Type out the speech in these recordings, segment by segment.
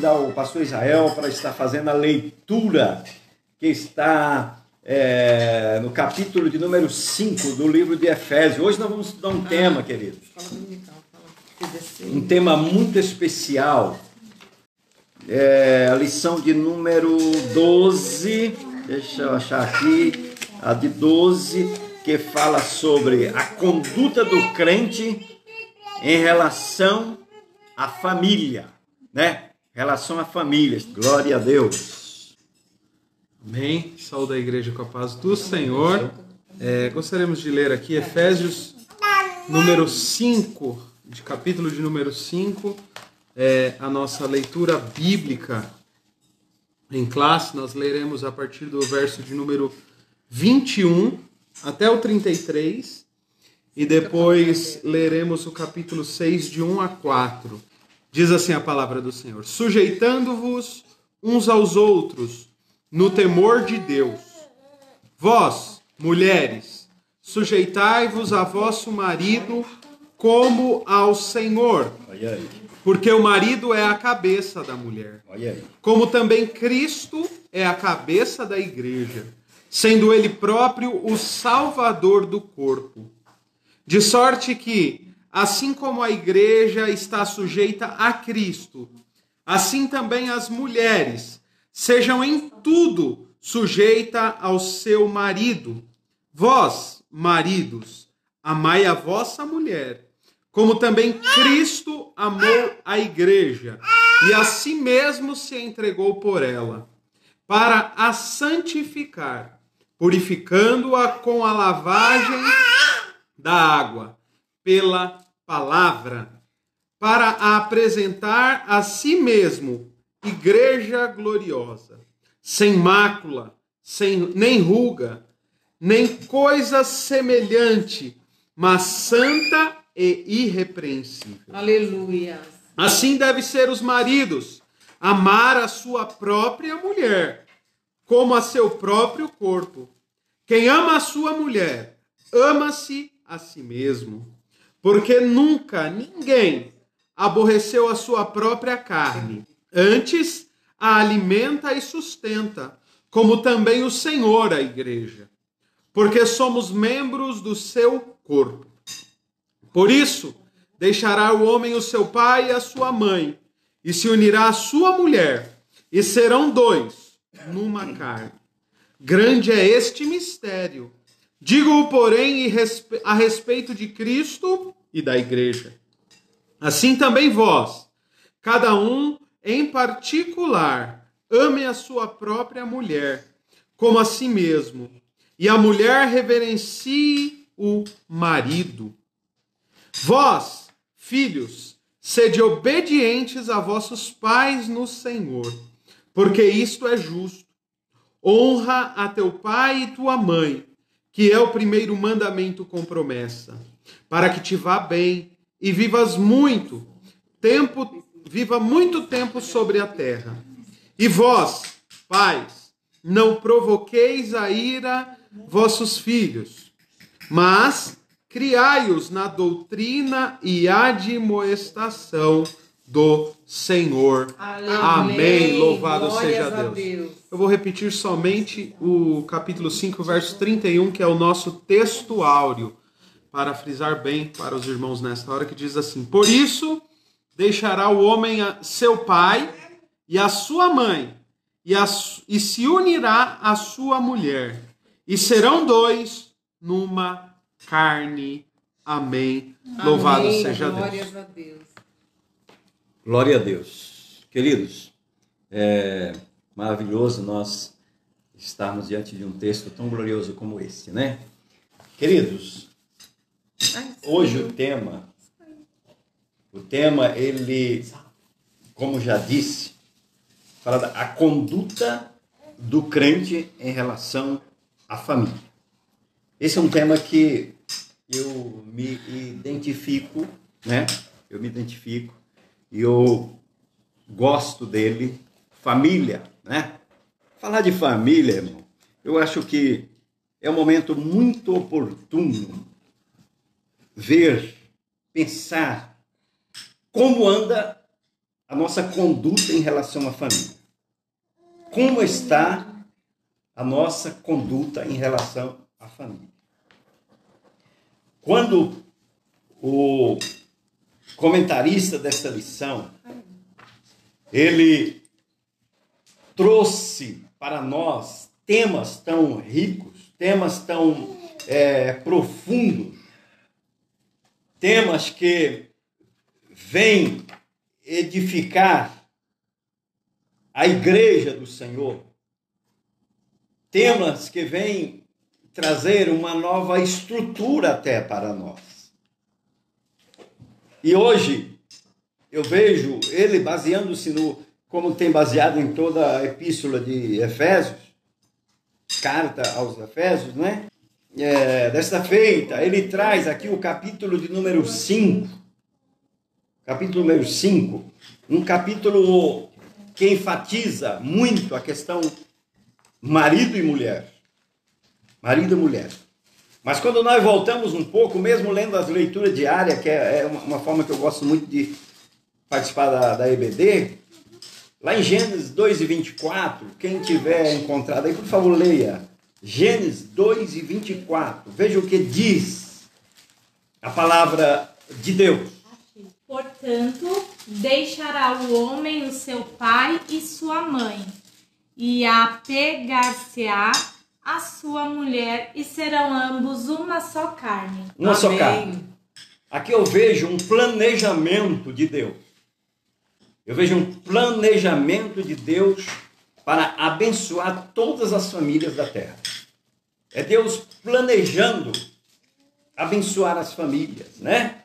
convidar o pastor Israel para estar fazendo a leitura que está é, no capítulo de número 5 do livro de Efésios. Hoje nós vamos estudar um tema, queridos. Um tema muito especial. É, a lição de número 12, deixa eu achar aqui, a de 12, que fala sobre a conduta do crente em relação à família, né? Relação à família. Glória a Deus. Amém. Saúde a igreja com a paz do Senhor. É, gostaríamos de ler aqui Efésios número 5, de capítulo de número 5, é, a nossa leitura bíblica em classe. Nós leremos a partir do verso de número 21 até o 33 e depois leremos o capítulo 6 de 1 a 4. Diz assim a palavra do Senhor: Sujeitando-vos uns aos outros no temor de Deus. Vós, mulheres, sujeitai-vos a vosso marido como ao Senhor. Porque o marido é a cabeça da mulher. Como também Cristo é a cabeça da igreja, sendo ele próprio o salvador do corpo. De sorte que, assim como a igreja está sujeita a Cristo, assim também as mulheres Sejam em tudo sujeita ao seu marido. Vós, maridos, amai a vossa mulher, como também Cristo amou a igreja e a si mesmo se entregou por ela, para a santificar, purificando-a com a lavagem da água pela palavra, para apresentar a si mesmo igreja gloriosa, sem mácula, sem nem ruga, nem coisa semelhante, mas santa e irrepreensível. Aleluia. Assim deve ser os maridos, amar a sua própria mulher, como a seu próprio corpo. Quem ama a sua mulher, ama-se a si mesmo, porque nunca ninguém aborreceu a sua própria carne Antes, a alimenta e sustenta, como também o Senhor a igreja, porque somos membros do seu corpo. Por isso, deixará o homem o seu pai e a sua mãe, e se unirá à sua mulher, e serão dois numa carne. Grande é este mistério. Digo-o, porém, a respeito de Cristo e da igreja. Assim também vós, cada um em particular, ame a sua própria mulher, como a si mesmo, e a mulher reverencie o marido. Vós, filhos, sede obedientes a vossos pais no Senhor, porque isto é justo. Honra a teu pai e tua mãe, que é o primeiro mandamento com promessa, para que te vá bem e vivas muito tempo viva muito tempo sobre a terra. E vós, pais, não provoqueis a ira vossos filhos, mas criai-os na doutrina e admoestação do Senhor. Amém. Amém. Louvado Glórias seja Deus. Deus. Eu vou repetir somente o capítulo 5, verso 31, que é o nosso texto áureo, para frisar bem para os irmãos nesta hora, que diz assim: Por isso deixará o homem a seu pai e a sua mãe, e, a, e se unirá à sua mulher, e serão dois numa carne. Amém. Amém. Louvado seja Deus. A Deus. Glória a Deus. Queridos, é maravilhoso nós estarmos diante de um texto tão glorioso como esse, né? Queridos, hoje o tema o tema, ele, como já disse, fala da a conduta do crente em relação à família. Esse é um tema que eu me identifico, né? Eu me identifico e eu gosto dele. Família, né? Falar de família, irmão, eu acho que é um momento muito oportuno ver, pensar como anda a nossa conduta em relação à família. Como está a nossa conduta em relação à família? Quando o comentarista desta lição ele trouxe para nós temas tão ricos, temas tão é, profundos, temas que vêm edificar a igreja do Senhor, temas que vêm trazer uma nova estrutura até para nós. E hoje eu vejo ele baseando-se no como tem baseado em toda a epístola de Efésios, carta aos Efésios, né? É, desta feita, ele traz aqui o capítulo de número 5. Capítulo número 5. Um capítulo que enfatiza muito a questão marido e mulher. Marido e mulher. Mas quando nós voltamos um pouco, mesmo lendo as leituras diárias, que é, é uma forma que eu gosto muito de participar da, da EBD, lá em Gênesis 2 e 24, quem tiver encontrado aí, por favor, leia. Gênesis 2 e 24. Veja o que diz a palavra de Deus. Portanto, deixará o homem o seu pai e sua mãe, e apegar-se-á a sua mulher, e serão ambos uma só carne. Uma Amém. só carne. Aqui eu vejo um planejamento de Deus. Eu vejo um planejamento de Deus para abençoar todas as famílias da terra. É Deus planejando abençoar as famílias, né?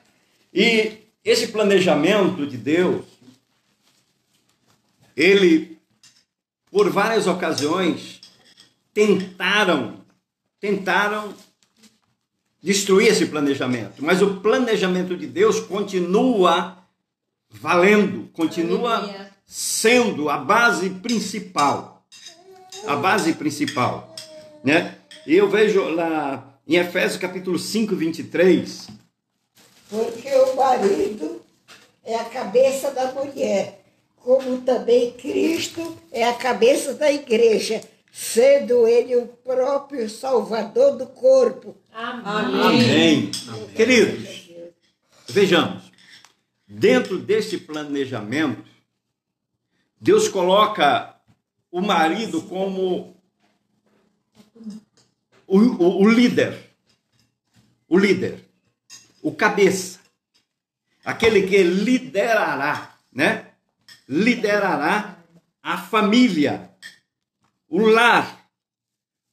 E esse planejamento de Deus, ele, por várias ocasiões, tentaram, tentaram destruir esse planejamento. Mas o planejamento de Deus continua valendo, continua sendo a base principal. A base principal, né? E eu vejo lá em Efésios capítulo 5, 23. Porque o marido é a cabeça da mulher, como também Cristo é a cabeça da igreja, sendo ele o próprio salvador do corpo. Amém. Amém. Amém. Queridos, vejamos. Dentro desse planejamento, Deus coloca o marido como o, o, o líder, o líder, o cabeça, aquele que liderará, né? Liderará a família, o lar.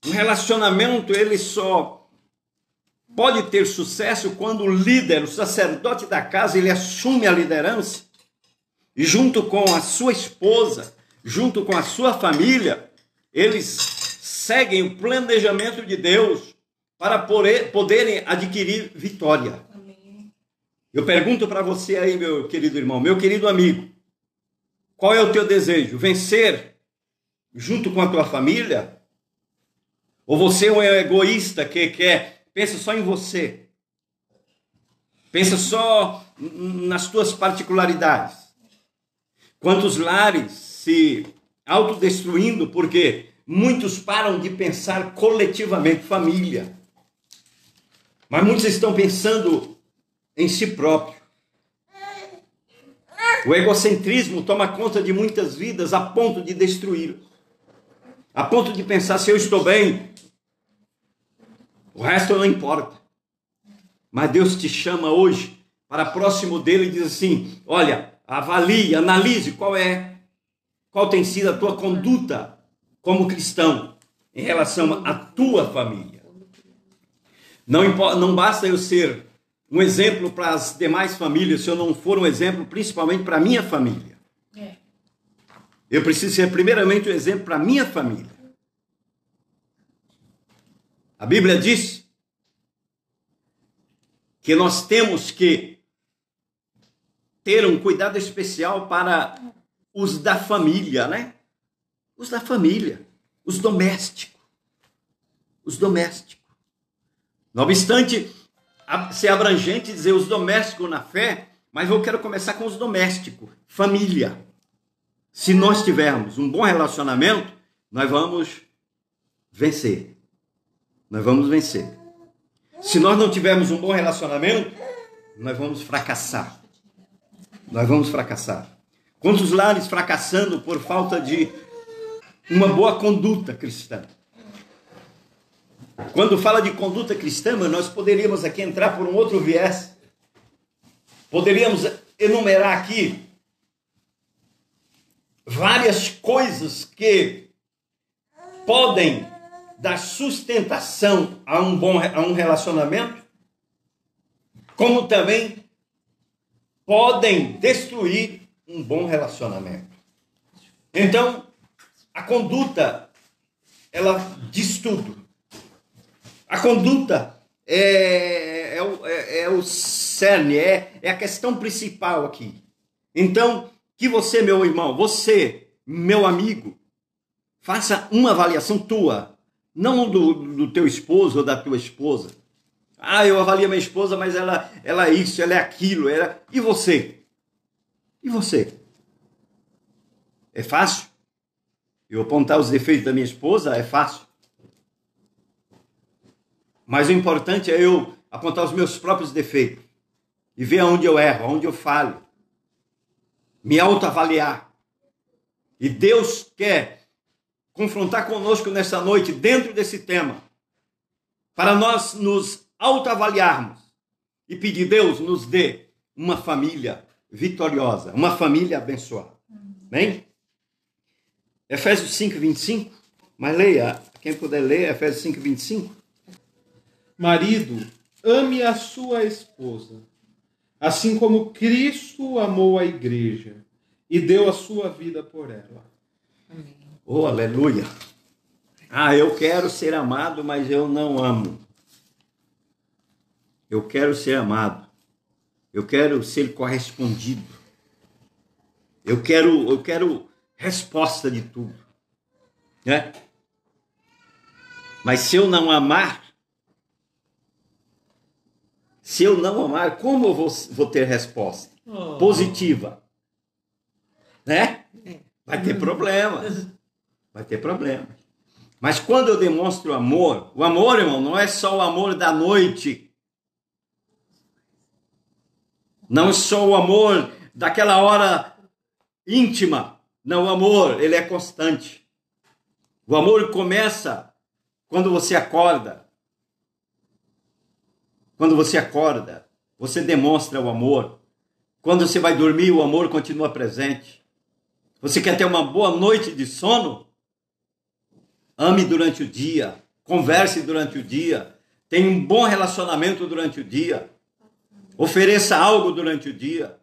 Um relacionamento ele só pode ter sucesso quando o líder, o sacerdote da casa, ele assume a liderança e junto com a sua esposa, junto com a sua família, eles seguem o planejamento de Deus para poderem adquirir vitória. Eu pergunto para você aí, meu querido irmão, meu querido amigo, qual é o teu desejo? Vencer junto com a tua família? Ou você é um egoísta que quer Pensa só em você. Pensa só nas tuas particularidades. Quantos lares se autodestruindo porque muitos param de pensar coletivamente, família. Mas muitos estão pensando em si próprio. O egocentrismo toma conta de muitas vidas a ponto de destruir. A ponto de pensar se eu estou bem, o resto não importa. Mas Deus te chama hoje para próximo dele e diz assim: olha, avalie, analise qual é, qual tem sido a tua conduta como cristão em relação à tua família. Não, importa, não basta eu ser um exemplo para as demais famílias se eu não for um exemplo principalmente para a minha família. É. Eu preciso ser primeiramente um exemplo para a minha família. A Bíblia diz que nós temos que ter um cuidado especial para os da família, né? Os da família, os domésticos. Os domésticos. Não obstante ser abrangente dizer os domésticos na fé, mas eu quero começar com os domésticos, família. Se nós tivermos um bom relacionamento, nós vamos vencer. Nós vamos vencer. Se nós não tivermos um bom relacionamento, nós vamos fracassar. Nós vamos fracassar. Quantos lares fracassando por falta de uma boa conduta cristã? Quando fala de conduta cristã, nós poderíamos aqui entrar por um outro viés. Poderíamos enumerar aqui várias coisas que podem dar sustentação a um bom a um relacionamento, como também podem destruir um bom relacionamento. Então, a conduta ela diz tudo. A conduta é, é, o, é, é o cerne, é, é a questão principal aqui. Então, que você, meu irmão, você, meu amigo, faça uma avaliação tua, não do, do teu esposo ou da tua esposa. Ah, eu avalio minha esposa, mas ela, ela é isso, ela é aquilo. Ela... E você? E você? É fácil? Eu apontar os defeitos da minha esposa é fácil. Mas o importante é eu apontar os meus próprios defeitos e ver aonde eu erro, aonde eu falho. Me autoavaliar. E Deus quer confrontar conosco nessa noite, dentro desse tema, para nós nos autoavaliarmos e pedir, Deus, nos dê uma família vitoriosa, uma família abençoada. Bem? Efésios 5, 25. Mas leia, quem puder ler, Efésios 5, 25. Marido, ame a sua esposa, assim como Cristo amou a igreja e deu a sua vida por ela. Oh, aleluia! Ah, eu quero ser amado, mas eu não amo. Eu quero ser amado. Eu quero ser correspondido. Eu quero, eu quero resposta de tudo. Né? Mas se eu não amar, se eu não amar, como eu vou, vou ter resposta? Oh. Positiva. Né? Vai ter problema. Vai ter problema. Mas quando eu demonstro amor, o amor, irmão, não é só o amor da noite. Não é só o amor daquela hora íntima. Não, o amor, ele é constante. O amor começa quando você acorda. Quando você acorda, você demonstra o amor. Quando você vai dormir, o amor continua presente. Você quer ter uma boa noite de sono? Ame durante o dia, converse durante o dia, tenha um bom relacionamento durante o dia, ofereça algo durante o dia.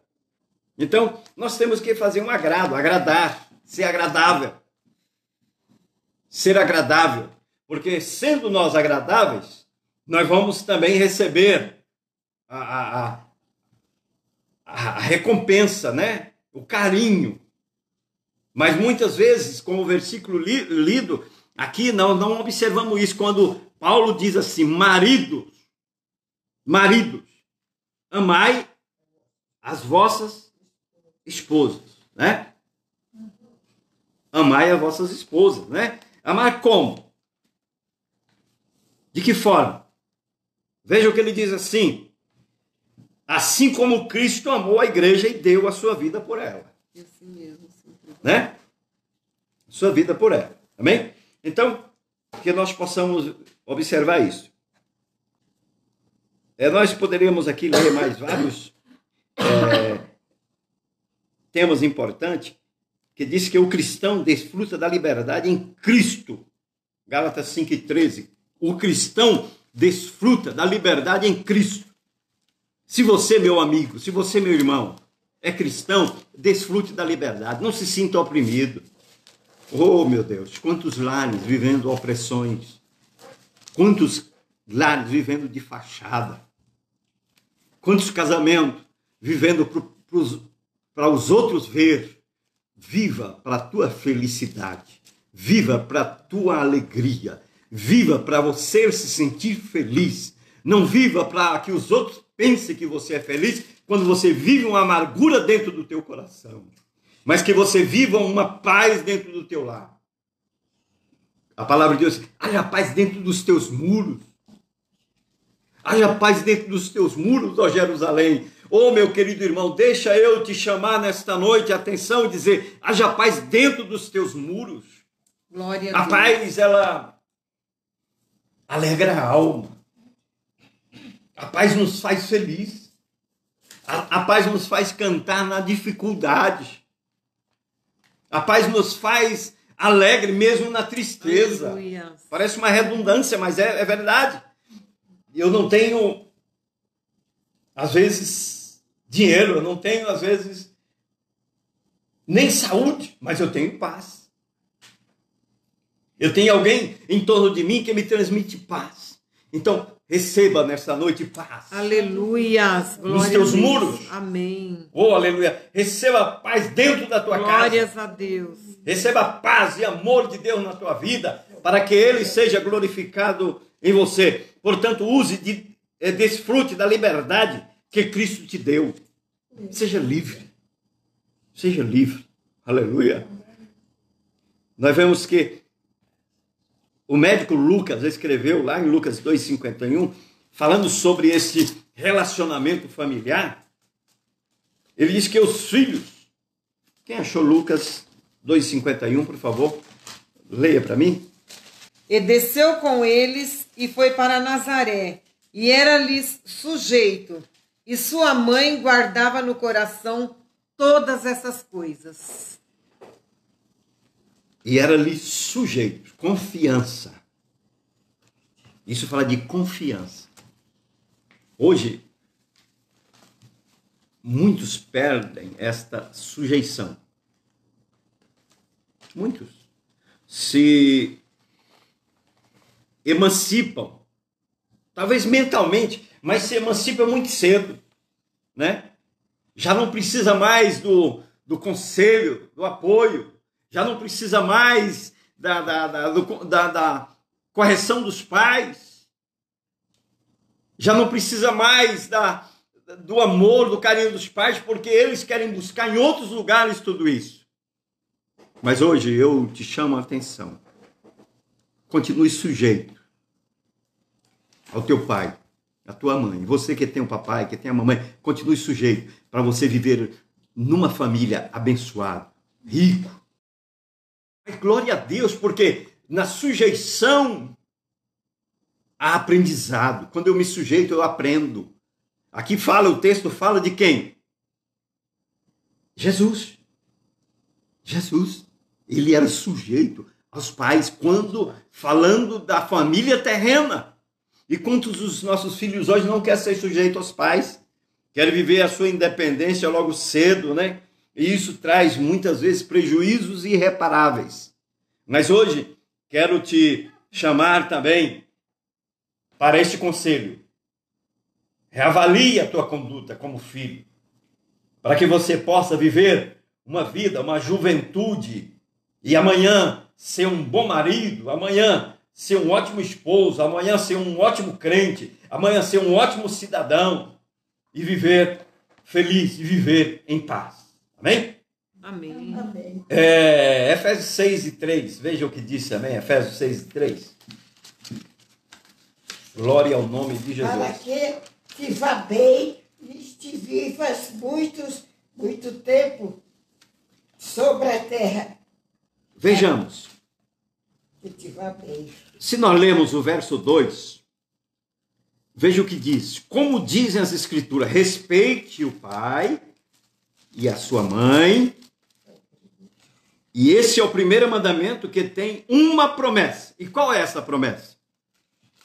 Então, nós temos que fazer um agrado, agradar, ser agradável. Ser agradável. Porque sendo nós agradáveis, nós vamos também receber a, a, a, a recompensa, né? o carinho. Mas muitas vezes, como o versículo li, lido, aqui não, não observamos isso quando Paulo diz assim: maridos, maridos, amai as vossas esposas, né? Amai as vossas esposas, né? Amar como? De que forma? Veja o que ele diz assim: assim como Cristo amou a igreja e deu a sua vida por ela. Assim mesmo, né? Sua vida por ela. Amém? Então, que nós possamos observar isso. É, nós poderíamos aqui ler mais vários é, temas importantes, que diz que o cristão desfruta da liberdade em Cristo. Gálatas 5,13. O cristão desfruta da liberdade em Cristo. Se você, meu amigo, se você, meu irmão, é cristão, desfrute da liberdade. Não se sinta oprimido. Oh, meu Deus, quantos lares vivendo opressões. Quantos lares vivendo de fachada. Quantos casamentos vivendo para os outros ver. Viva para a tua felicidade. Viva para a tua alegria. Viva para você se sentir feliz. Não viva para que os outros pensem que você é feliz quando você vive uma amargura dentro do teu coração. Mas que você viva uma paz dentro do teu lar. A palavra de Deus, haja paz dentro dos teus muros. Haja paz dentro dos teus muros, ó Jerusalém. Ô meu querido irmão, deixa eu te chamar nesta noite, atenção, e dizer: haja paz dentro dos teus muros. Glória a, a paz, ela alegra a alma. A paz nos faz feliz. A, a paz nos faz cantar na dificuldade. A paz nos faz alegre mesmo na tristeza. Aleluia. Parece uma redundância, mas é, é verdade. Eu não tenho, às vezes, dinheiro, eu não tenho, às vezes, nem saúde, mas eu tenho paz. Eu tenho alguém em torno de mim que me transmite paz. Então, receba nesta noite paz. Aleluias. Nos teus muros. Amém. Oh, aleluia. Receba paz dentro da tua Glórias casa. Glórias a Deus. Receba paz e amor de Deus na tua vida, para que ele seja glorificado em você. Portanto, use de, eh, desfrute da liberdade que Cristo te deu. Seja livre. Seja livre. Aleluia. Nós vemos que o médico Lucas escreveu lá em Lucas 2,51, falando sobre esse relacionamento familiar. Ele diz que os filhos. Quem achou Lucas 2,51, por favor? Leia para mim. E desceu com eles e foi para Nazaré, e era-lhes sujeito, e sua mãe guardava no coração todas essas coisas e era-lhe sujeito, confiança. Isso fala de confiança. Hoje, muitos perdem esta sujeição. Muitos se emancipam, talvez mentalmente, mas se emancipam muito cedo, né? Já não precisa mais do, do conselho, do apoio, já não precisa mais da, da, da, da, da correção dos pais, já não precisa mais da, do amor, do carinho dos pais, porque eles querem buscar em outros lugares tudo isso. Mas hoje eu te chamo a atenção. Continue sujeito ao teu pai, à tua mãe. Você que tem um papai, que tem a mamãe, continue sujeito para você viver numa família abençoada, rico, Glória a Deus, porque na sujeição há aprendizado. Quando eu me sujeito, eu aprendo. Aqui fala, o texto fala de quem? Jesus. Jesus. Ele era sujeito aos pais quando falando da família terrena. E quantos dos nossos filhos hoje não querem ser sujeito aos pais? Querem viver a sua independência logo cedo, né? E isso traz muitas vezes prejuízos irreparáveis. Mas hoje quero te chamar também para este conselho. Reavalie a tua conduta como filho, para que você possa viver uma vida, uma juventude e amanhã ser um bom marido, amanhã ser um ótimo esposo, amanhã ser um ótimo crente, amanhã ser um ótimo cidadão e viver feliz e viver em paz. Amém? Amém. Amém. É, Efésios 6 e 3, veja o que disse também, Efésios 6 e 3. Glória ao nome de Jesus. Para que te vá bem e te vivas muitos, muito tempo sobre a terra. Vejamos. Que te vá bem. Se nós lemos o verso 2, veja o que diz. Como dizem as escrituras, respeite o pai e a sua mãe. E esse é o primeiro mandamento que tem uma promessa. E qual é essa promessa?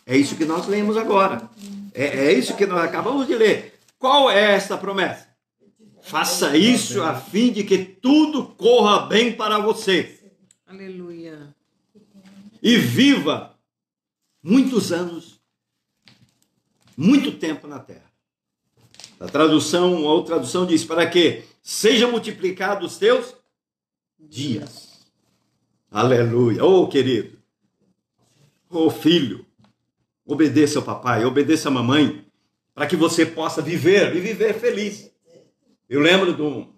É isso que nós lemos agora. É, é isso que nós acabamos de ler. Qual é essa promessa? Faça isso a fim de que tudo corra bem para você. Aleluia. E viva muitos anos, muito tempo na terra. A tradução, ou tradução diz: para que seja multiplicado os teus dias. Aleluia. Oh, querido. Oh, filho. Obedeça ao papai, obedeça à mamãe, para que você possa viver e viver feliz. Eu lembro de um,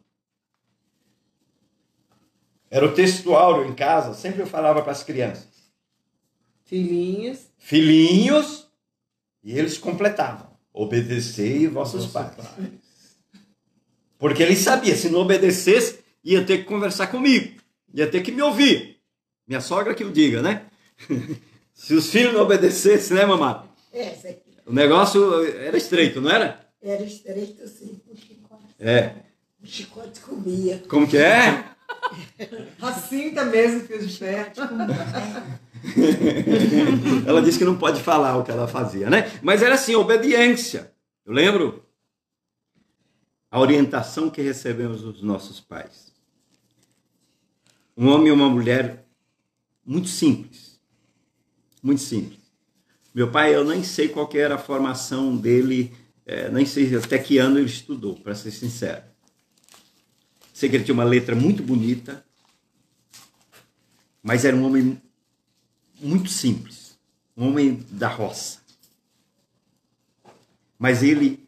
Era o textual em casa, sempre eu falava para as crianças. Filhinhos. Filhinhos, e eles completavam. Obedecei vossos pais. Porque ele sabia, se não obedecesse, ia ter que conversar comigo, ia ter que me ouvir. Minha sogra que o diga, né? se os filhos não obedecessem, né, mamãe? Aqui. O negócio era estreito, não era? Era estreito assim. É. O chicote comia. Como que é? A cinta mesmo, fio de ferro. ela disse que não pode falar o que ela fazia, né? Mas era assim, obediência. Eu lembro a orientação que recebemos dos nossos pais. Um homem e uma mulher muito simples. Muito simples. Meu pai, eu nem sei qual era a formação dele, é, nem sei até que ano ele estudou, para ser sincero. Sei que ele tinha uma letra muito bonita, mas era um homem muito simples, um homem da roça. Mas ele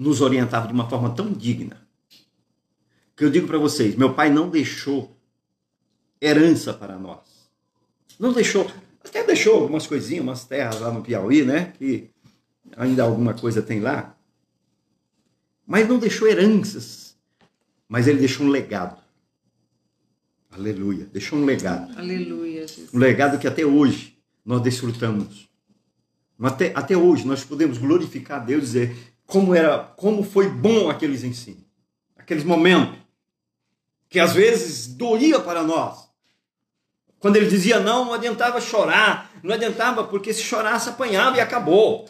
nos orientava de uma forma tão digna que eu digo para vocês: meu pai não deixou herança para nós. Não deixou, até deixou algumas coisinhas, umas terras lá no Piauí, né? Que ainda alguma coisa tem lá. Mas não deixou heranças. Mas ele deixou um legado. Aleluia. Deixou um legado. Aleluia. Jesus. Um legado que até hoje nós desfrutamos. Até, até hoje nós podemos glorificar a Deus e dizer como era, como foi bom aqueles ensinos, aqueles momentos que às vezes doía para nós. Quando ele dizia não, não adiantava chorar, não adiantava porque se chorasse apanhava e acabou.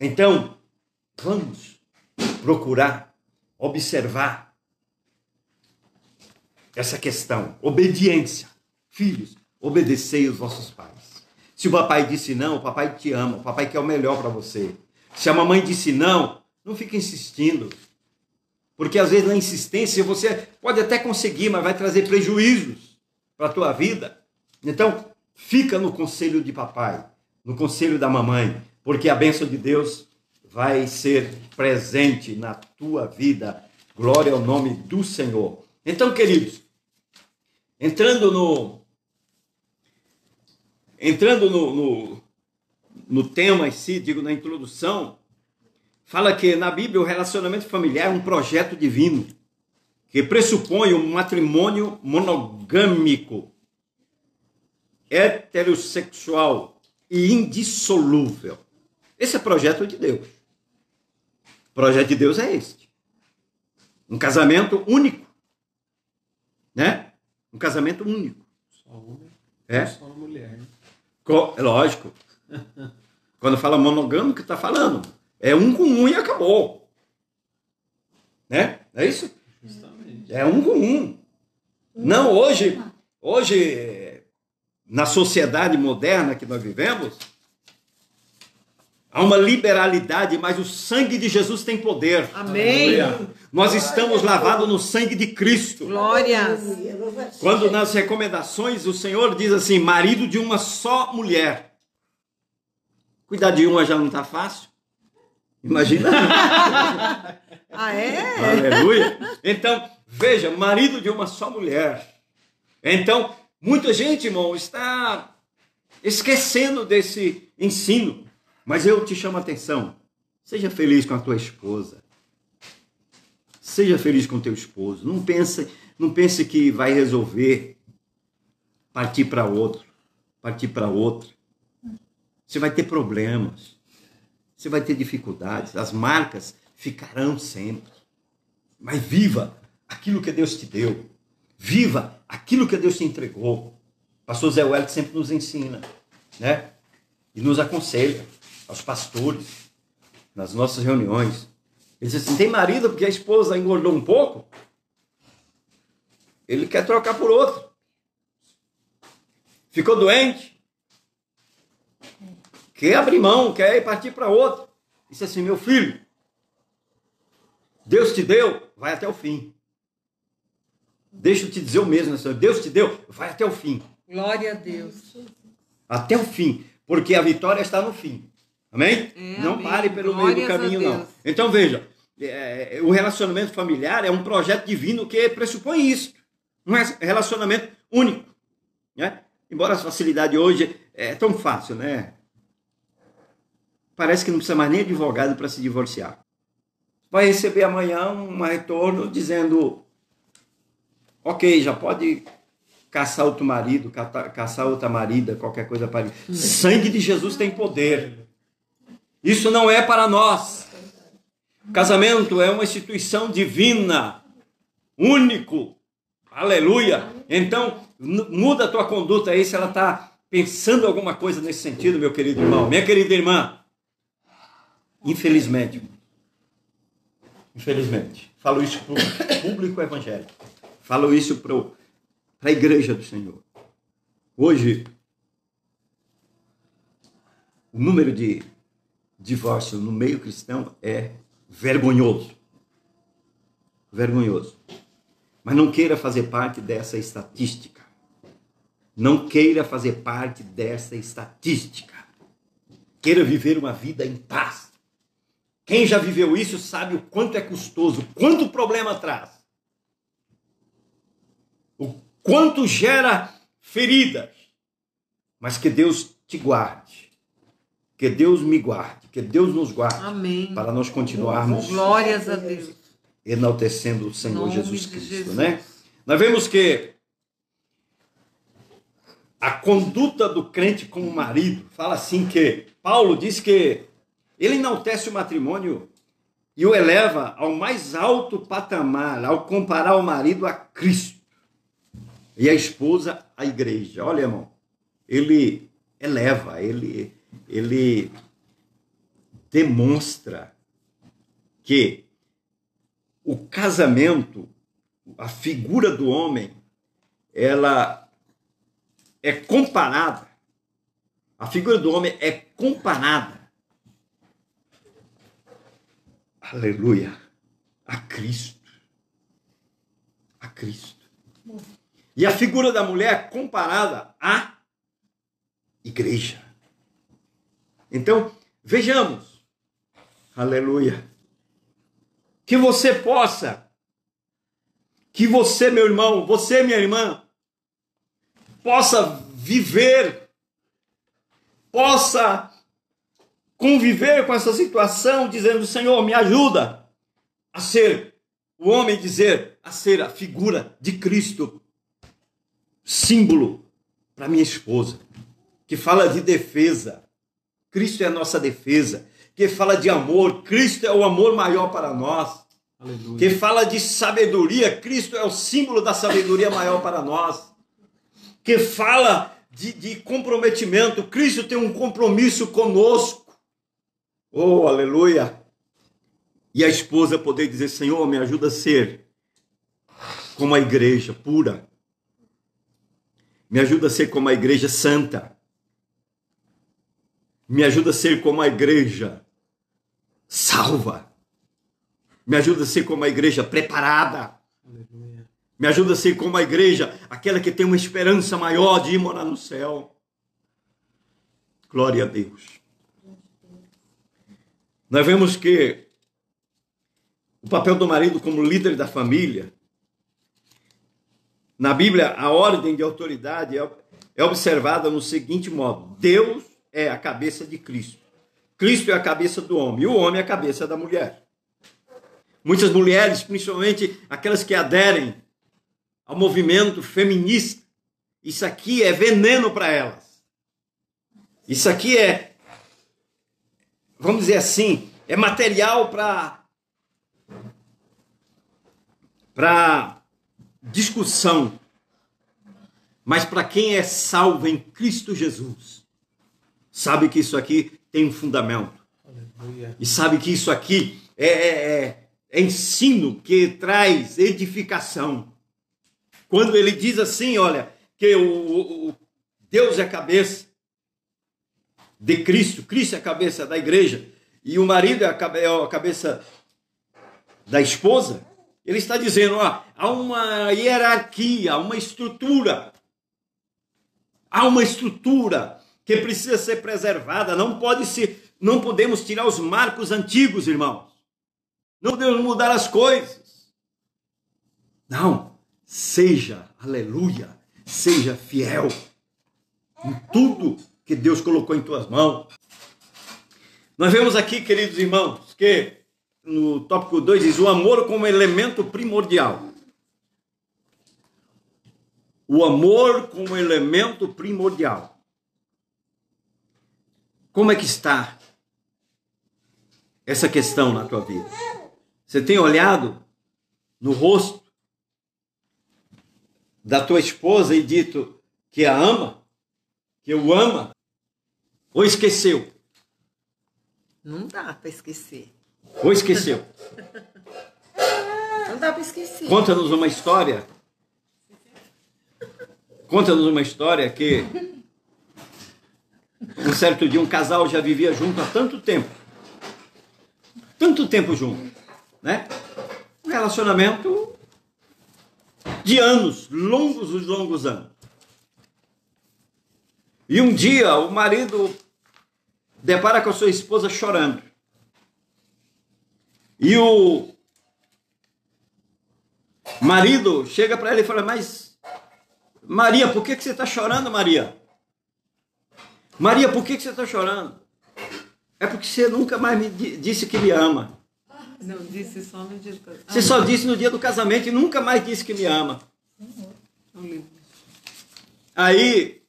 Então, vamos procurar observar essa questão. Obediência. Filhos, obedecei os vossos pais. Se o papai disse não, o papai te ama, o papai quer o melhor para você. Se a mamãe disse não, não fique insistindo. Porque às vezes na insistência você pode até conseguir, mas vai trazer prejuízos para a tua vida. Então, fica no conselho de papai, no conselho da mamãe, porque a bênção de Deus vai ser presente na tua vida. Glória ao nome do Senhor. Então, queridos, entrando no entrando no, no, no tema em si, digo na introdução, fala que na Bíblia o relacionamento familiar é um projeto divino que pressupõe um matrimônio monogâmico, heterossexual e indissolúvel. Esse é projeto de Deus. O projeto de Deus é este. Um casamento único. Né? Um casamento único. Só homem, É? só mulher. né? É lógico. Quando fala monogâmico, está falando. É um com um e acabou. Né? É isso? Justamente. É um com um. Não, hoje, hoje, na sociedade moderna que nós vivemos, há uma liberalidade, mas o sangue de Jesus tem poder. Amém. Nós estamos lavados no sangue de Cristo. Glórias. Quando nas recomendações o Senhor diz assim, marido de uma só mulher. Cuidar de uma já não está fácil. Imagina. Ah, é? Aleluia. Então, veja, marido de uma só mulher. Então, muita gente, irmão, está esquecendo desse ensino. Mas eu te chamo a atenção. Seja feliz com a tua esposa. Seja feliz com o teu esposo. Não pense, não pense que vai resolver partir para outro, partir para outra. Você vai ter problemas. Você vai ter dificuldades. As marcas ficarão sempre. Mas viva aquilo que Deus te deu. Viva aquilo que Deus te entregou. Pastor Zé Wellington sempre nos ensina, né? E nos aconselha aos pastores nas nossas reuniões. Ele diz assim: tem marido porque a esposa engordou um pouco? Ele quer trocar por outro. Ficou doente? Quer abrir mão, quer ir partir para outro. Disse assim: meu filho, Deus te deu, vai até o fim. Deixa eu te dizer o mesmo, Senhor. Deus te deu, vai até o fim. Glória a Deus. Até o fim. Porque a vitória está no fim. Amém? É, não amém. pare pelo meio do Glórias caminho, não. Então veja, é, o relacionamento familiar é um projeto divino que pressupõe isso. Um relacionamento único. Né? Embora a facilidade hoje é tão fácil, né? Parece que não precisa mais nem advogado para se divorciar. Vai receber amanhã um retorno dizendo: ok, já pode caçar outro marido, caçar outra marida, qualquer coisa para Sangue de Jesus tem poder. Isso não é para nós. Casamento é uma instituição divina, único. Aleluia. Então, muda a tua conduta aí se ela está pensando alguma coisa nesse sentido, meu querido irmão. Minha querida irmã. Infelizmente. Infelizmente. Falo isso para o público evangélico. Falo isso para a igreja do Senhor. Hoje, o número de divórcios no meio cristão é vergonhoso. Vergonhoso. Mas não queira fazer parte dessa estatística. Não queira fazer parte dessa estatística. Queira viver uma vida em paz. Quem já viveu isso sabe o quanto é custoso, quanto problema traz. O quanto gera feridas. Mas que Deus te guarde. Que Deus me guarde. Que Deus nos guarde. Amém. Para nós continuarmos. Glórias a Deus. Enaltecendo o Senhor Jesus Cristo, Jesus. né? Nós vemos que a conduta do crente com o marido fala assim que Paulo diz que ele enaltece o matrimônio e o eleva ao mais alto patamar ao comparar o marido a Cristo e a esposa a igreja. Olha, irmão, ele eleva, ele, ele demonstra que o casamento, a figura do homem, ela é comparada, a figura do homem é comparada, aleluia, a Cristo. A Cristo. E a figura da mulher comparada à igreja. Então, vejamos. Aleluia. Que você possa, que você, meu irmão, você, minha irmã, possa viver, possa conviver com essa situação, dizendo: Senhor, me ajuda a ser o homem, dizer, a ser a figura de Cristo símbolo para minha esposa, que fala de defesa. Cristo é a nossa defesa. Que fala de amor, Cristo é o amor maior para nós. Aleluia. Que fala de sabedoria, Cristo é o símbolo da sabedoria maior para nós. Que fala de, de comprometimento, Cristo tem um compromisso conosco. Oh, aleluia! E a esposa poder dizer: Senhor, me ajuda a ser como a igreja pura, me ajuda a ser como a igreja santa. Me ajuda a ser como a igreja salva. Me ajuda a ser como a igreja preparada. Aleluia. Me ajuda a ser como a igreja, aquela que tem uma esperança maior de ir morar no céu. Glória a Deus. Nós vemos que o papel do marido como líder da família na Bíblia, a ordem de autoridade é, observada no seguinte modo: Deus é a cabeça de Cristo. Cristo é a cabeça do homem e o homem é a cabeça da mulher. Muitas mulheres, principalmente aquelas que aderem ao movimento feminista, isso aqui é veneno para elas. Isso aqui é, vamos dizer assim, é material para para discussão. Mas para quem é salvo em Cristo Jesus, sabe que isso aqui tem um fundamento. Aleluia. E sabe que isso aqui é, é, é, é ensino que traz edificação. Quando ele diz assim, olha, que o, o Deus é a cabeça de Cristo, Cristo é a cabeça da igreja, e o marido é a é cabeça da esposa, ele está dizendo, ó, há uma hierarquia, há uma estrutura. Há uma estrutura que precisa ser preservada, não pode se não podemos tirar os marcos antigos, irmãos. Não podemos mudar as coisas. Não. Seja, aleluia, seja fiel em tudo que Deus colocou em tuas mãos. Nós vemos aqui, queridos irmãos, que no tópico 2 diz o amor como elemento primordial. O amor como elemento primordial. Como é que está essa questão na tua vida? Você tem olhado no rosto da tua esposa e dito que a ama? Que o ama? Ou esqueceu? Não dá para esquecer. Ou esqueceu? Não dá para esquecer. Conta-nos uma história. Conta-nos uma história que um certo dia um casal já vivia junto há tanto tempo. Tanto tempo junto, né? Um relacionamento de anos, longos os longos anos. E um dia o marido depara com a sua esposa chorando. E o marido chega para ela e fala: Mas, Maria, por que, que você está chorando, Maria? Maria, por que, que você está chorando? É porque você nunca mais me disse que me ama. Não, disse só no dia do casamento. Você só disse no dia do casamento e nunca mais disse que me ama. Aí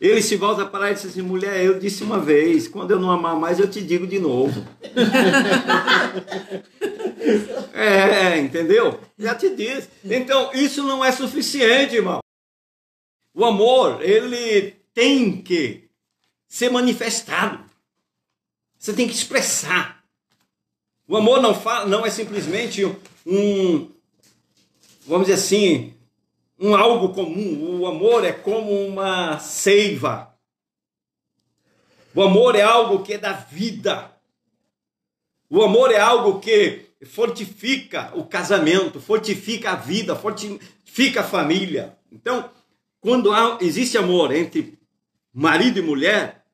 ele se volta para ela e diz assim: mulher, eu disse uma vez, quando eu não amar mais, eu te digo de novo. é, entendeu? Já te disse. Então, isso não é suficiente, irmão. O amor, ele tem que ser manifestado. Você tem que expressar. O amor não, fala, não é simplesmente um, vamos dizer assim, um algo comum. O amor é como uma seiva. O amor é algo que é da vida. O amor é algo que fortifica o casamento, fortifica a vida, fortifica a família. Então, quando há, existe amor entre marido e mulher,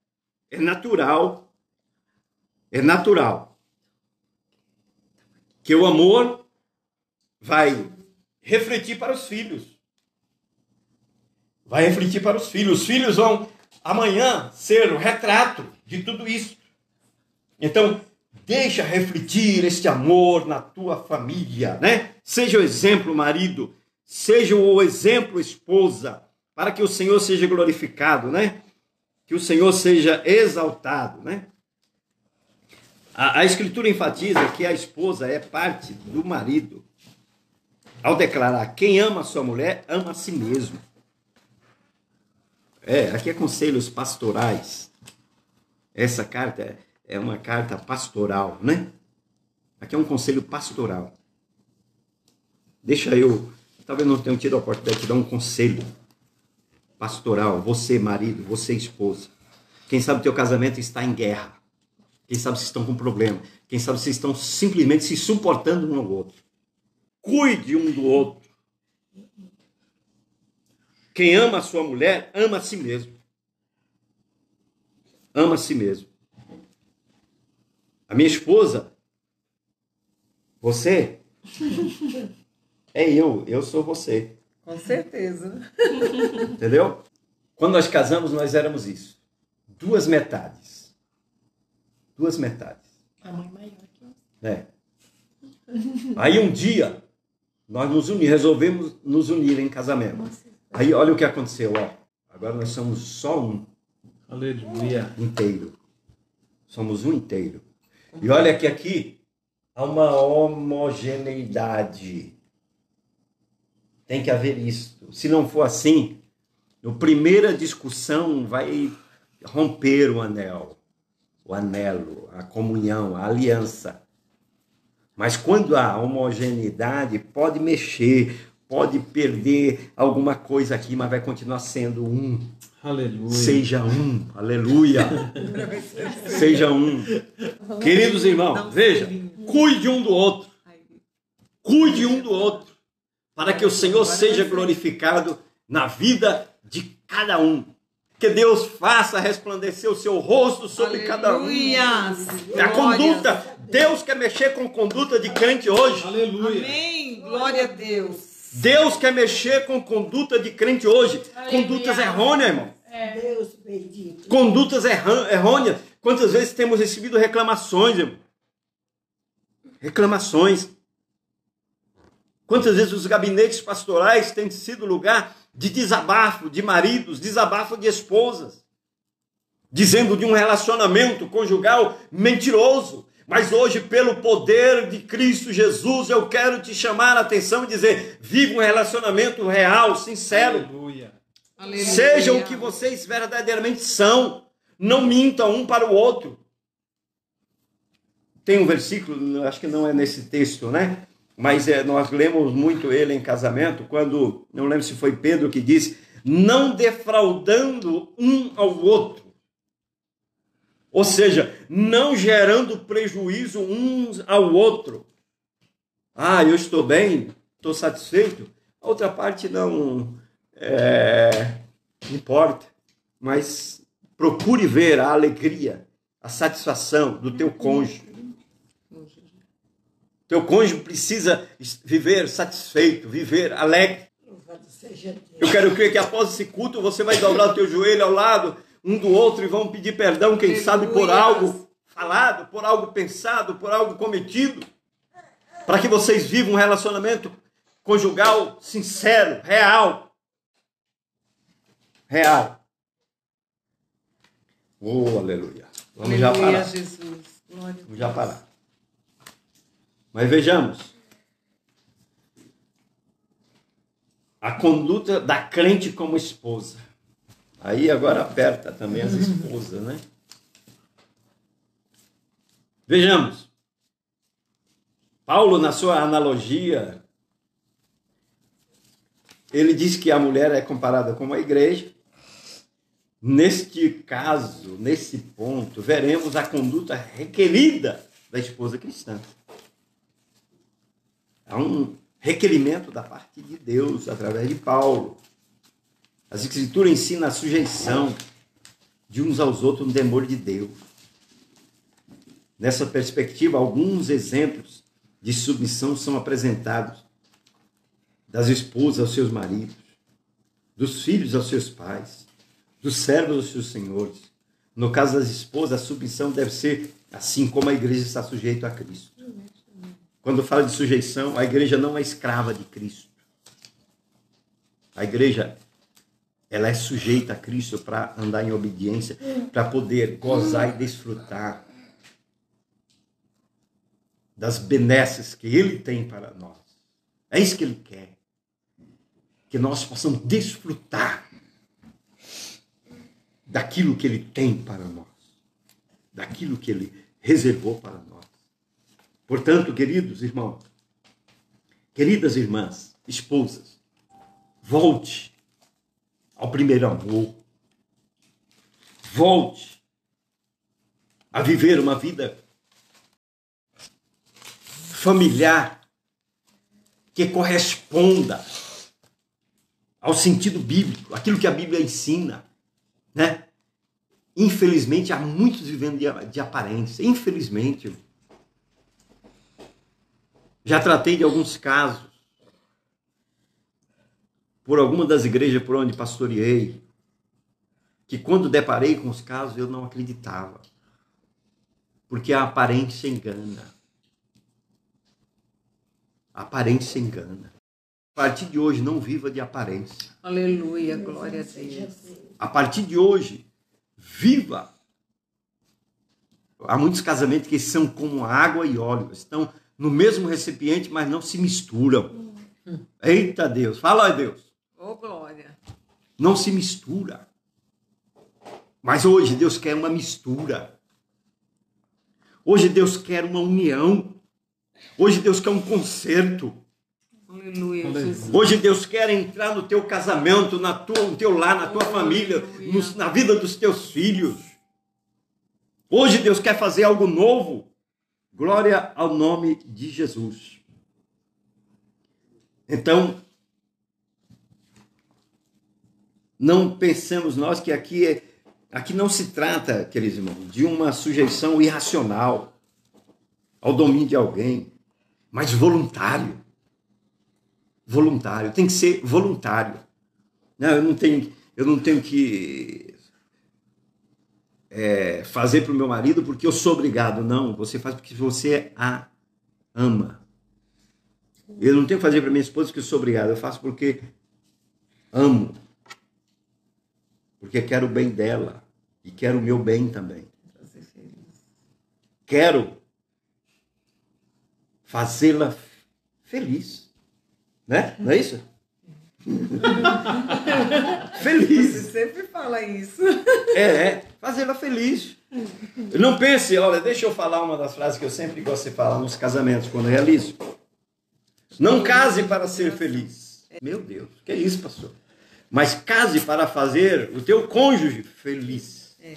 é natural, é natural que o amor vai refletir para os filhos vai refletir para os filhos. Os filhos vão amanhã ser o retrato de tudo isso. Então, deixa refletir este amor na tua família, né? Seja o exemplo, marido, seja o exemplo, esposa, para que o Senhor seja glorificado, né? Que o Senhor seja exaltado, né? A, a Escritura enfatiza que a esposa é parte do marido. Ao declarar: quem ama a sua mulher, ama a si mesmo. É, aqui é conselhos pastorais. Essa carta é uma carta pastoral, né? Aqui é um conselho pastoral. Deixa eu, talvez não tenha tido a oportunidade de te dar um conselho pastoral. Você, marido, você, esposa. Quem sabe teu casamento está em guerra. Quem sabe se estão com problema. Quem sabe se estão simplesmente se suportando um ao outro. Cuide um do outro. Quem ama a sua mulher, ama a si mesmo. Ama a si mesmo. A minha esposa, você, é eu, eu sou você. Com certeza. Entendeu? Quando nós casamos, nós éramos isso. Duas metades. Duas metades. A mãe maior que você. É. Aí um dia, nós nos unimos, resolvemos nos unir em casamento. Aí olha o que aconteceu, ó. Agora nós somos só um. Aleluia. Inteiro. Somos um inteiro. E olha que aqui há uma homogeneidade. Tem que haver isto. Se não for assim, no primeira discussão vai romper o anel, o anelo, a comunhão, a aliança. Mas quando há homogeneidade, pode mexer, pode perder alguma coisa aqui, mas vai continuar sendo um. Aleluia. Seja um. Aleluia. Seja um. Queridos irmãos, veja, cuide um do outro. Cuide um do outro. Para que o Senhor seja glorificado na vida de cada um. Que Deus faça resplandecer o seu rosto sobre Aleluia. cada um. A conduta Deus quer mexer com conduta de crente hoje. Aleluia. Amém. Glória a Deus. Deus quer mexer com conduta de crente hoje. Aleluia. Condutas errôneas, irmão. Deus bendito. Condutas errôneas. Quantas vezes temos recebido reclamações, irmão? Reclamações. Quantas vezes os gabinetes pastorais têm sido lugar de desabafo de maridos, desabafo de esposas, dizendo de um relacionamento conjugal mentiroso. Mas hoje, pelo poder de Cristo Jesus, eu quero te chamar a atenção e dizer: viva um relacionamento real, sincero. Aleluia. Aleluia. Sejam o que vocês verdadeiramente são. Não mintam um para o outro. Tem um versículo, acho que não é nesse texto, né? Mas é, nós lemos muito ele em casamento, quando, não lembro se foi Pedro que disse, não defraudando um ao outro. Ou seja, não gerando prejuízo uns ao outro. Ah, eu estou bem, estou satisfeito. A outra parte não é, importa, mas procure ver a alegria, a satisfação do teu cônjuge. Teu cônjuge precisa viver satisfeito, viver alegre. Eu quero crer que após esse culto você vai dobrar o teu joelho ao lado um do outro e vão pedir perdão, quem sabe por algo falado, por algo pensado, por algo cometido, para que vocês vivam um relacionamento conjugal sincero, real. Real. Oh, aleluia. Vamos já Aleluia, parar. Jesus. Glória a Vamos já parar. Mas vejamos. A conduta da crente como esposa. Aí agora aperta também as esposas, né? Vejamos. Paulo, na sua analogia, ele diz que a mulher é comparada com a igreja. Neste caso, nesse ponto, veremos a conduta requerida da esposa cristã. Há um requerimento da parte de Deus através de Paulo. As Escrituras ensinam a sujeição de uns aos outros no temor de Deus. Nessa perspectiva, alguns exemplos de submissão são apresentados das esposas aos seus maridos, dos filhos aos seus pais, dos servos aos seus senhores. No caso das esposas, a submissão deve ser assim como a igreja está sujeita a Cristo. Quando fala de sujeição, a igreja não é escrava de Cristo. A igreja ela é sujeita a Cristo para andar em obediência, para poder gozar e desfrutar das benesses que ele tem para nós. É isso que ele quer. Que nós possamos desfrutar daquilo que ele tem para nós, daquilo que ele reservou para nós. Portanto, queridos irmãos, queridas irmãs, esposas, volte ao primeiro amor. Volte a viver uma vida familiar que corresponda ao sentido bíblico, aquilo que a Bíblia ensina, né? Infelizmente, há muitos vivendo de, de aparência. Infelizmente. Já tratei de alguns casos por alguma das igrejas por onde pastoreei, que quando deparei com os casos eu não acreditava. Porque a aparência engana. A aparência engana. A partir de hoje, não viva de aparência. Aleluia, glória a Deus. A partir de hoje, viva. Há muitos casamentos que são como água e óleo, estão no mesmo recipiente, mas não se misturam. Eita Deus, fala a Deus. Ô, glória. Não se mistura. Mas hoje Deus quer uma mistura. Hoje Deus quer uma união. Hoje Deus quer um conserto. Aleluia, Aleluia. Jesus. Hoje Deus quer entrar no teu casamento, na tua, no teu lar, na tua família, no- na vida dos teus filhos. Hoje Deus quer fazer algo novo. Glória ao nome de Jesus. Então, não pensemos nós que aqui é aqui não se trata, queridos irmãos, de uma sujeição irracional. ao domínio de alguém, mas voluntário. Voluntário, tem que ser voluntário. Não, eu não tenho, eu não tenho que é, fazer para o meu marido porque eu sou obrigado. Não, você faz porque você a ama. Eu não tenho que fazer para minha esposa porque eu sou obrigado. Eu faço porque amo. Porque quero o bem dela e quero o meu bem também. Quero fazê-la feliz. Né? Não é isso? feliz. Você sempre fala isso. É, é fazê-la feliz. Não pense, olha, deixa eu falar uma das frases que eu sempre gosto de falar nos casamentos, quando realizo. Não case para ser feliz. Meu Deus, que é isso, pastor? Mas case para fazer o teu cônjuge feliz. É.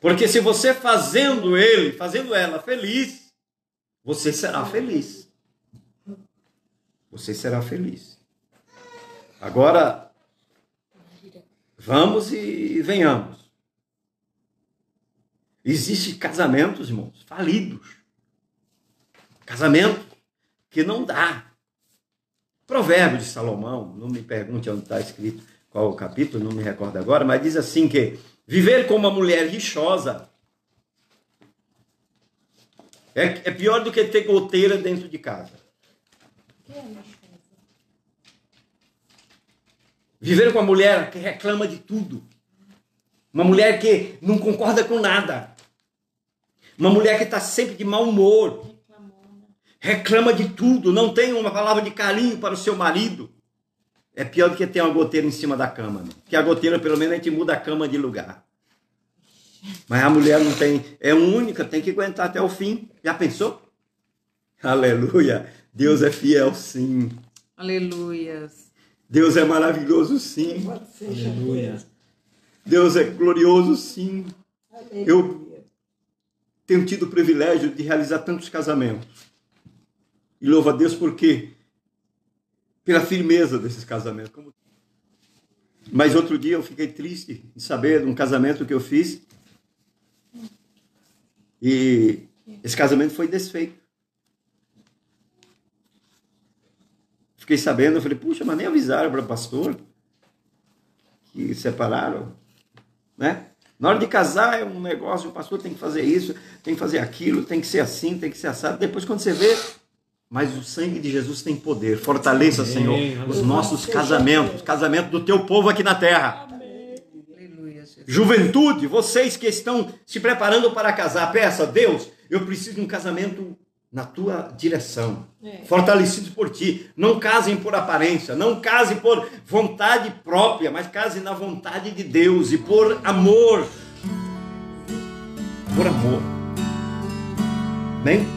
Porque se você fazendo ele, fazendo ela feliz, você será feliz. Você será feliz. Agora, vamos e venhamos. Existem casamentos, irmãos, falidos. Casamento que não dá. Provérbio de Salomão, não me pergunte onde está escrito qual o capítulo, não me recordo agora, mas diz assim que viver como uma mulher rixosa é, é pior do que ter goteira dentro de casa. Viver com uma mulher que reclama de tudo. Uma mulher que não concorda com nada. Uma mulher que está sempre de mau humor. Reclama de tudo. Não tem uma palavra de carinho para o seu marido. É pior do que ter uma goteira em cima da cama. Né? Porque a goteira, pelo menos, a gente muda a cama de lugar. Mas a mulher não tem, é única, tem que aguentar até o fim. Já pensou? Aleluia. Deus é fiel, sim. Aleluia. Deus é maravilhoso, sim. Aleluia. Deus é glorioso, sim. Aleluia. Eu tenho tido o privilégio de realizar tantos casamentos. E louvo a Deus porque pela firmeza desses casamentos. Mas outro dia eu fiquei triste em saber de um casamento que eu fiz e esse casamento foi desfeito. Fiquei sabendo, eu falei, puxa, mas nem avisaram para o pastor que separaram, né? Na hora de casar é um negócio, o pastor tem que fazer isso, tem que fazer aquilo, tem que ser assim, tem que ser assado. Depois quando você vê, mas o sangue de Jesus tem poder. Fortaleça, Amém. Senhor, os nossos casamentos, casamento do teu povo aqui na terra. Juventude, vocês que estão se preparando para casar, peça a Deus, eu preciso de um casamento na tua direção, é. fortalecido por ti. Não casem por aparência, não casem por vontade própria, mas casem na vontade de Deus e por amor. Por amor. Bem?